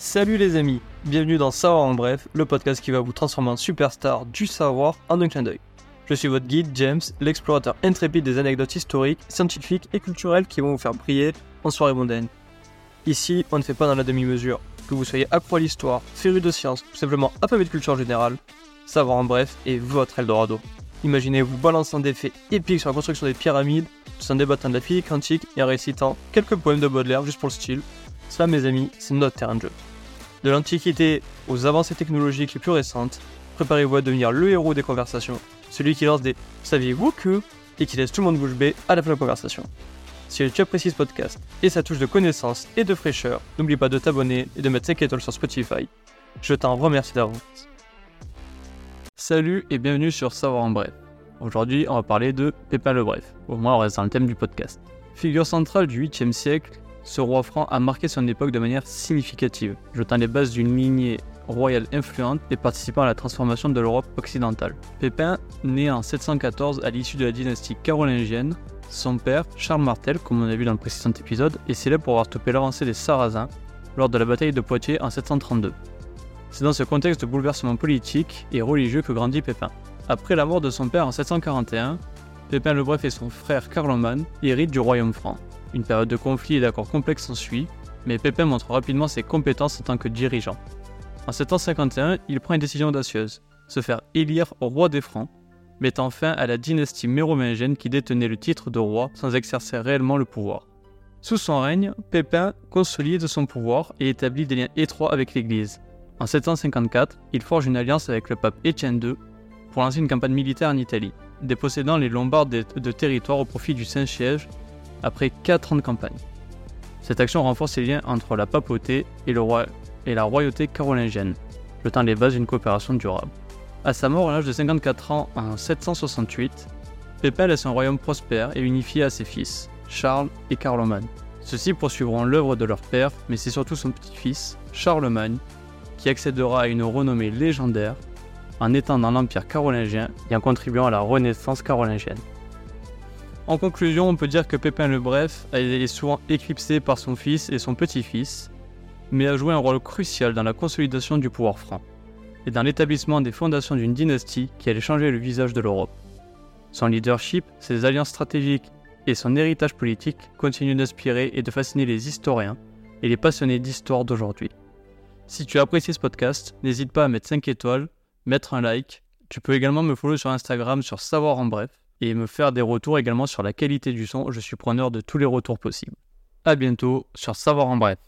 Salut les amis, bienvenue dans Savoir en bref, le podcast qui va vous transformer en superstar du savoir en un clin d'œil. Je suis votre guide James, l'explorateur intrépide des anecdotes historiques, scientifiques et culturelles qui vont vous faire briller en soirée mondaine. Ici, on ne fait pas dans la demi-mesure. Que vous soyez accro à l'histoire, féru de science ou simplement affamé de culture générale, Savoir en bref est votre Eldorado. Imaginez vous balançant des faits épiques sur la construction des pyramides, tout en débattant de la physique quantique et en récitant quelques poèmes de Baudelaire juste pour le style. Ça, mes amis, c'est notre terrain de jeu. De l'Antiquité aux avancées technologiques les plus récentes, préparez-vous à devenir le héros des conversations, celui qui lance des Saviez-vous que? et qui laisse tout le monde bouche bée à la fin de la conversation. Si tu apprécies ce podcast et sa touche de connaissance et de fraîcheur, n'oublie pas de t'abonner et de mettre 5 étoiles sur Spotify. Je t'en remercie d'avance. Salut et bienvenue sur Savoir en bref. Aujourd'hui, on va parler de Pépin le Bref. Au moins, on reste dans le thème du podcast. Figure centrale du 8e siècle, ce roi franc a marqué son époque de manière significative, jetant les bases d'une lignée royale influente et participant à la transformation de l'Europe occidentale. Pépin, né en 714 à l'issue de la dynastie carolingienne, son père, Charles Martel, comme on a vu dans le précédent épisode, est célèbre pour avoir stoppé l'avancée des Sarrasins lors de la bataille de Poitiers en 732. C'est dans ce contexte de bouleversement politique et religieux que grandit Pépin. Après la mort de son père en 741, Pépin le Bref et son frère Carloman héritent du royaume franc. Une période de conflit et d'accords complexes s'ensuit, mais Pépin montre rapidement ses compétences en tant que dirigeant. En 751, il prend une décision audacieuse, se faire élire roi des Francs, mettant fin à la dynastie mérovingienne qui détenait le titre de roi sans exercer réellement le pouvoir. Sous son règne, Pépin consolide son pouvoir et établit des liens étroits avec l'Église. En 754, il forge une alliance avec le pape Étienne II pour lancer une campagne militaire en Italie, dépossédant les Lombards de, de territoire au profit du Saint-Siège après 4 ans de campagne. Cette action renforce les liens entre la papauté et, la royauté carolingienne, jetant les bases d'une coopération durable. À sa mort à l'âge de 54 ans en 768, Pépin laisse un royaume prospère et unifié à ses fils, Charles et Carloman. Ceux-ci poursuivront l'œuvre de leur père, mais c'est surtout son petit-fils, Charlemagne, qui accédera à une renommée légendaire en étendant l'empire carolingien et en contribuant à la renaissance carolingienne. En conclusion, on peut dire que Pépin le Bref est souvent éclipsé par son fils et son petit-fils, mais a joué un rôle crucial dans la consolidation du pouvoir franc et dans l'établissement des fondations d'une dynastie qui allait changer le visage de l'Europe. Son leadership, ses alliances stratégiques et son héritage politique continuent d'inspirer et de fasciner les historiens et les passionnés d'histoire d'aujourd'hui. Si tu as apprécié ce podcast, n'hésite pas à mettre 5 étoiles, mettre un like. Tu peux également me follow sur Instagram sur Savoir en Bref et me faire des retours également sur la qualité du son. Je suis preneur de tous les retours possibles. A bientôt sur Savoir en Bref.